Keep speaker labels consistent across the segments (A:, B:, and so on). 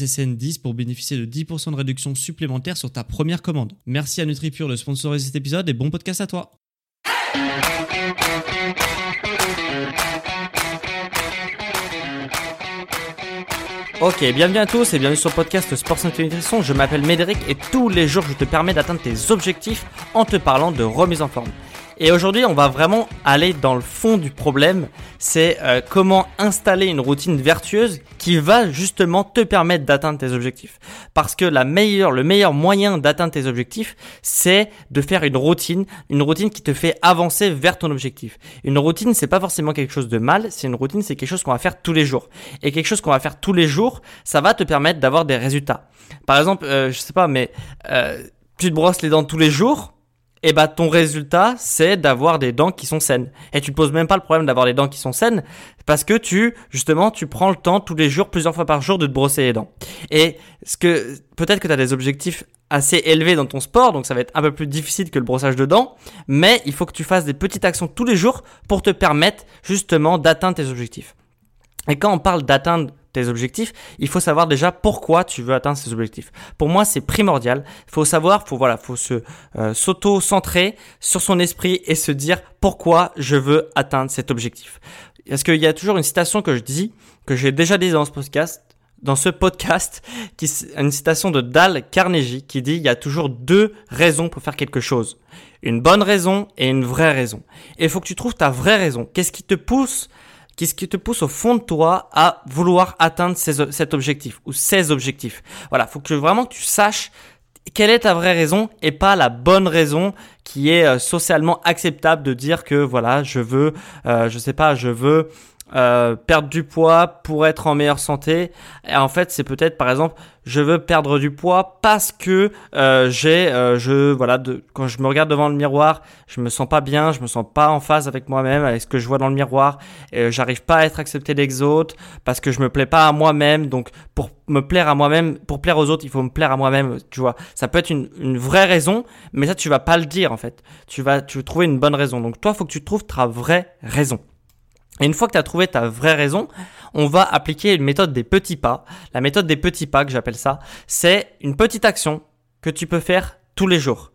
A: SSN10 pour bénéficier de 10% de réduction supplémentaire sur ta première commande. Merci à NutriPure de sponsoriser cet épisode et bon podcast à toi.
B: Ok, bienvenue à tous et bienvenue sur le podcast Sport Santé Nutrition. Je m'appelle Médéric et tous les jours je te permets d'atteindre tes objectifs en te parlant de remise en forme. Et aujourd'hui, on va vraiment aller dans le fond du problème. C'est euh, comment installer une routine vertueuse qui va justement te permettre d'atteindre tes objectifs. Parce que la meilleure, le meilleur moyen d'atteindre tes objectifs, c'est de faire une routine, une routine qui te fait avancer vers ton objectif. Une routine, c'est pas forcément quelque chose de mal. C'est une routine, c'est quelque chose qu'on va faire tous les jours. Et quelque chose qu'on va faire tous les jours, ça va te permettre d'avoir des résultats. Par exemple, euh, je sais pas, mais euh, tu te brosses les dents tous les jours et eh bah ton résultat c'est d'avoir des dents qui sont saines. Et tu te poses même pas le problème d'avoir des dents qui sont saines parce que tu justement tu prends le temps tous les jours, plusieurs fois par jour de te brosser les dents. Et ce que peut-être que tu as des objectifs assez élevés dans ton sport, donc ça va être un peu plus difficile que le brossage de dents, mais il faut que tu fasses des petites actions tous les jours pour te permettre justement d'atteindre tes objectifs. Et quand on parle d'atteindre tes objectifs, il faut savoir déjà pourquoi tu veux atteindre ces objectifs. Pour moi, c'est primordial. Il faut savoir, faut voilà, faut se euh, s'auto-centrer sur son esprit et se dire pourquoi je veux atteindre cet objectif. Parce qu'il y a toujours une citation que je dis, que j'ai déjà dit dans ce podcast, dans ce podcast, qui une citation de Dale Carnegie qui dit il y a toujours deux raisons pour faire quelque chose. Une bonne raison et une vraie raison. Et il faut que tu trouves ta vraie raison. Qu'est-ce qui te pousse Qui te pousse au fond de toi à vouloir atteindre cet objectif ou ces objectifs? Voilà, faut que vraiment tu saches quelle est ta vraie raison et pas la bonne raison qui est euh, socialement acceptable de dire que voilà, je veux, euh, je sais pas, je veux euh, perdre du poids pour être en meilleure santé. Et en fait, c'est peut-être par exemple, je veux perdre du poids parce que euh, j'ai, euh, je voilà, de, quand je me regarde devant le miroir, je me sens pas bien, je me sens pas en phase avec moi-même, avec ce que je vois dans le miroir. J'arrive pas à être accepté des autres parce que je me plais pas à moi-même. Donc pour me plaire à moi-même, pour plaire aux autres, il faut me plaire à moi-même. Tu vois, ça peut être une, une vraie raison, mais ça tu vas pas le dire en fait. Tu vas, tu vas trouver une bonne raison. Donc toi, faut que tu trouves ta vraie raison. Et une fois que tu as trouvé ta vraie raison, on va appliquer une méthode des petits pas. La méthode des petits pas que j'appelle ça, c'est une petite action que tu peux faire tous les jours.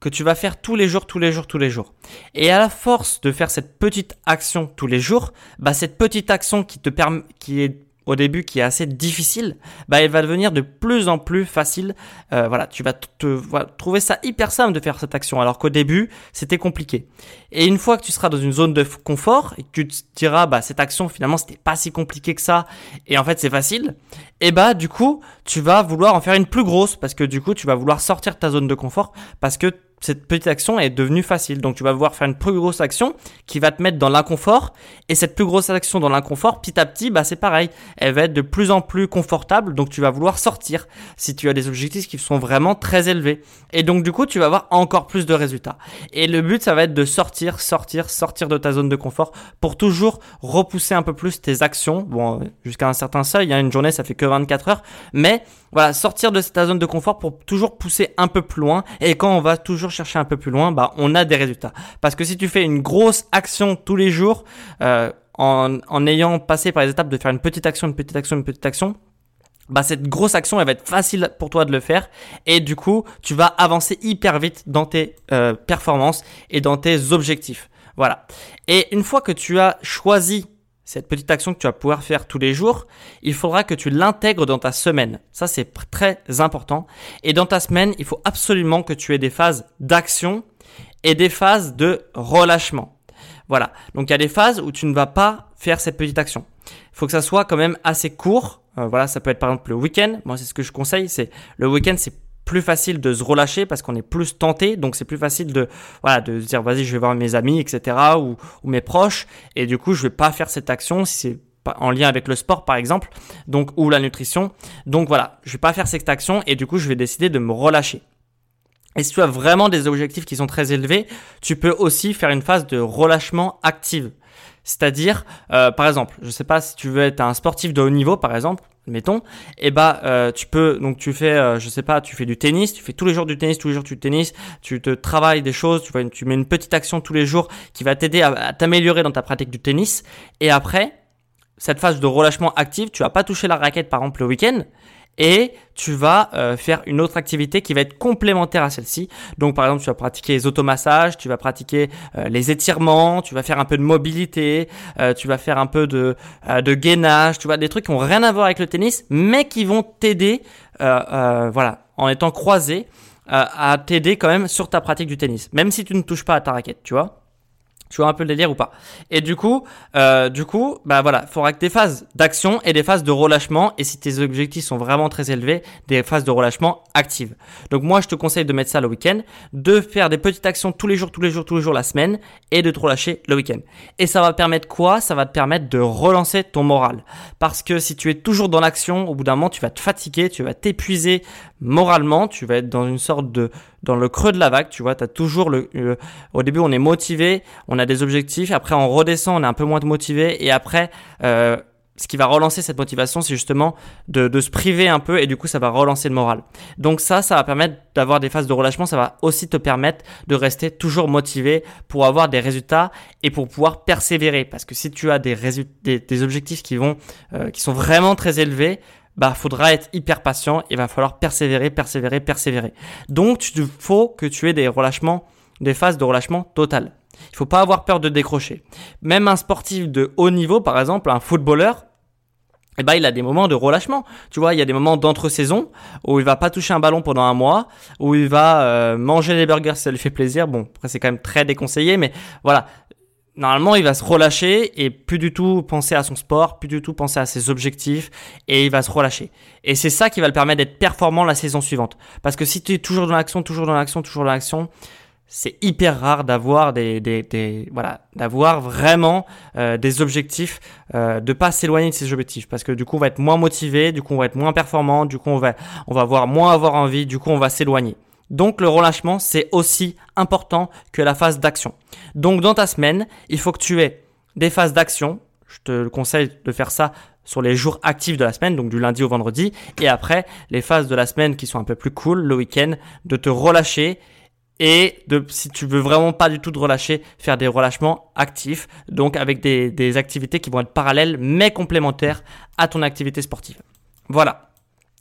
B: Que tu vas faire tous les jours, tous les jours, tous les jours. Et à la force de faire cette petite action tous les jours, bah cette petite action qui te permet, qui est au début qui est assez difficile, bah elle va devenir de plus en plus facile. Euh, voilà, tu vas te, trouver ça hyper simple de faire cette action, alors qu'au début c'était compliqué. Et une fois que tu seras dans une zone de confort et que tu te diras bah cette action finalement c'était pas si compliqué que ça et en fait c'est facile, et bah du coup tu vas vouloir en faire une plus grosse parce que du coup tu vas vouloir sortir de ta zone de confort parce que cette petite action est devenue facile. Donc tu vas pouvoir faire une plus grosse action qui va te mettre dans l'inconfort. Et cette plus grosse action dans l'inconfort, petit à petit, bah c'est pareil. Elle va être de plus en plus confortable. Donc tu vas vouloir sortir si tu as des objectifs qui sont vraiment très élevés. Et donc du coup, tu vas avoir encore plus de résultats. Et le but, ça va être de sortir, sortir, sortir de ta zone de confort pour toujours repousser un peu plus tes actions. Bon, jusqu'à un certain seuil, il y a une journée, ça fait que 24 heures. Mais voilà, sortir de ta zone de confort pour toujours pousser un peu plus loin. Et quand on va chercher un peu plus loin, bah, on a des résultats. Parce que si tu fais une grosse action tous les jours, euh, en, en ayant passé par les étapes de faire une petite action, une petite action, une petite action, bah cette grosse action elle va être facile pour toi de le faire. Et du coup tu vas avancer hyper vite dans tes euh, performances et dans tes objectifs. Voilà. Et une fois que tu as choisi cette petite action que tu vas pouvoir faire tous les jours, il faudra que tu l'intègres dans ta semaine. Ça, c'est très important. Et dans ta semaine, il faut absolument que tu aies des phases d'action et des phases de relâchement. Voilà. Donc, il y a des phases où tu ne vas pas faire cette petite action. Il faut que ça soit quand même assez court. Euh, voilà, ça peut être par exemple le week-end. Moi, c'est ce que je conseille. C'est le week-end, c'est plus facile de se relâcher parce qu'on est plus tenté. Donc c'est plus facile de voilà de dire vas-y je vais voir mes amis etc ou, ou mes proches et du coup je vais pas faire cette action si c'est en lien avec le sport par exemple donc ou la nutrition. Donc voilà je vais pas faire cette action et du coup je vais décider de me relâcher. Et si tu as vraiment des objectifs qui sont très élevés, tu peux aussi faire une phase de relâchement active. C'est-à-dire, euh, par exemple, je sais pas si tu veux être un sportif de haut niveau, par exemple, mettons, et eh bah euh, tu peux donc tu fais euh, je sais pas, tu fais du tennis, tu fais tous les jours du tennis, tous les jours du tennis, tu te travailles des choses, tu, tu mets une petite action tous les jours qui va t'aider à, t'améliorer dans ta pratique du tennis. Et après cette phase de relâchement active, tu vas pas toucher la raquette par exemple le week-end et tu vas euh, faire une autre activité qui va être complémentaire à celle-ci. Donc par exemple, tu vas pratiquer les automassages, tu vas pratiquer euh, les étirements, tu vas faire un peu de mobilité, euh, tu vas faire un peu de, de gainage, tu vois, des trucs qui ont rien à voir avec le tennis, mais qui vont t'aider, voilà, en étant croisés, à t'aider quand même sur ta pratique du tennis, même si tu ne touches pas à ta raquette, tu vois. Tu vois un peu le délire ou pas? Et du coup, euh, du coup, bah voilà, il faudra que des phases d'action et des phases de relâchement. Et si tes objectifs sont vraiment très élevés, des phases de relâchement actives. Donc moi, je te conseille de mettre ça le week-end, de faire des petites actions tous les jours, tous les jours, tous les jours la semaine, et de te relâcher le week-end. Et ça va te permettre quoi? Ça va te permettre de relancer ton moral. Parce que si tu es toujours dans l'action, au bout d'un moment, tu vas te fatiguer, tu vas t'épuiser moralement, tu vas être dans une sorte de dans le creux de la vague, tu vois, tu as toujours le euh, au début on est motivé, on a des objectifs, après on redescend, on est un peu moins motivé et après euh, ce qui va relancer cette motivation, c'est justement de, se priver un peu et du coup ça va relancer le moral. Donc ça, ça va permettre d'avoir des phases de relâchement, ça va aussi te permettre de rester toujours motivé pour avoir des résultats et pour pouvoir persévérer. Parce que si tu as des, objectifs qui vont, euh, qui sont vraiment très élevés, bah faudra être hyper patient et va falloir persévérer, persévérer, persévérer. Donc il faut que tu aies des relâchements, des phases de relâchement total. Il faut pas avoir peur de décrocher. Même un sportif de haut niveau, par exemple, un footballeur, eh ben, il a des moments de relâchement. Tu vois, il y a des moments d'entre-saison où il va pas toucher un ballon pendant un mois, où il va euh, manger des burgers si ça lui fait plaisir. Bon, après c'est quand même très déconseillé, mais voilà normalement, il va se relâcher et plus du tout penser à son sport, plus du tout penser à ses objectifs et il va se relâcher. Et c'est ça qui va le permettre d'être performant la saison suivante. Parce que si tu es toujours dans l'action, toujours dans l'action, toujours dans l'action, c'est hyper rare d'avoir des, des, des, voilà d'avoir vraiment euh, des objectifs euh, de pas s'éloigner de ces objectifs parce que du coup on va être moins motivé du coup on va être moins performant du coup on va on va avoir moins avoir envie du coup on va s'éloigner donc le relâchement, c'est aussi important que la phase d'action. Donc dans ta semaine, il faut que tu aies des phases d'action. Je te conseille de faire ça sur les jours actifs de la semaine, donc du lundi au vendredi. Et après, les phases de la semaine qui sont un peu plus cool, le week-end, de te relâcher et de, si tu veux vraiment pas du tout te relâcher, faire des relâchements actifs, donc avec des, activités qui vont être parallèles mais complémentaires à ton activité sportive. Voilà.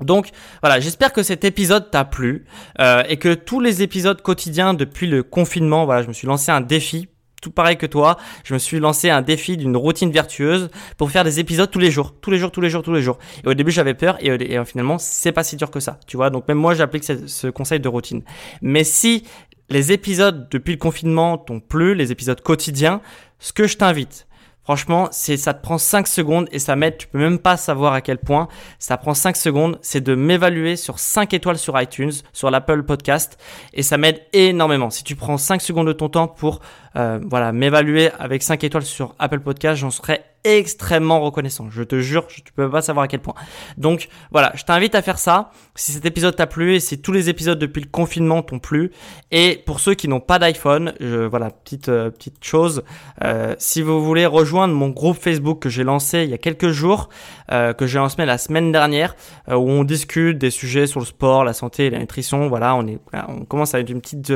B: Donc voilà, j'espère que cet épisode t'a plu euh, et que tous les épisodes quotidiens depuis le confinement, voilà, je me suis lancé un défi tout pareil que toi, je me suis lancé un défi d'une routine vertueuse pour faire des épisodes tous les jours, tous les jours, tous les jours, tous les jours. Et au début, j'avais peur et, et finalement, c'est pas si dur que ça, tu vois. Donc même moi, j'applique ce, ce, conseil de routine. Mais si les épisodes depuis le confinement t'ont plu, les épisodes quotidiens, ce que je t'invite, Franchement, c'est ça te prend 5 secondes et ça m'aide, tu peux même pas savoir à quel point. Ça prend 5 secondes, c'est de m'évaluer sur 5 étoiles sur iTunes, sur l'Apple Podcast et ça m'aide énormément. Si tu prends 5 secondes de ton temps pour euh, voilà, m'évaluer avec 5 étoiles sur Apple Podcast, j'en serais extrêmement reconnaissant. Je te jure, tu peux pas savoir à quel point. Donc voilà, je t'invite à faire ça. Si cet épisode t'a plu et si tous les épisodes depuis le confinement t'ont plu. Et pour ceux qui n'ont pas d'iPhone, voilà, petite euh, petite chose. Euh, si vous voulez rejoindre mon groupe Facebook que j'ai lancé il y a quelques jours, euh, que j'ai lancé la semaine dernière, où on discute des sujets sur le sport, la santé, la nutrition. Voilà, on est, on commence à être une petite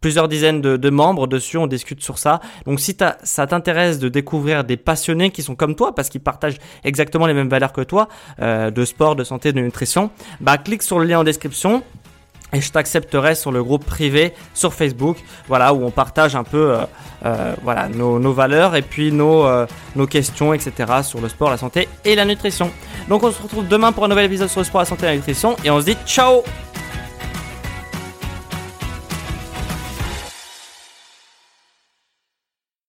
B: plusieurs dizaines de, membres dessus, on discute sur ça. Donc si ça t'intéresse de découvrir des passionnés qui sont comme toi, parce qu'ils partagent exactement les mêmes valeurs que toi, euh, de sport, de santé, de nutrition, bah clique sur le lien en description. et je t'accepterai sur le groupe privé sur Facebook, voilà où on partage un peu euh, euh, voilà nos, valeurs et puis nos, nos questions etc sur le sport, la santé et la nutrition. Donc on se retrouve demain pour un nouvel épisode sur le sport, la santé et la nutrition et on se dit ciao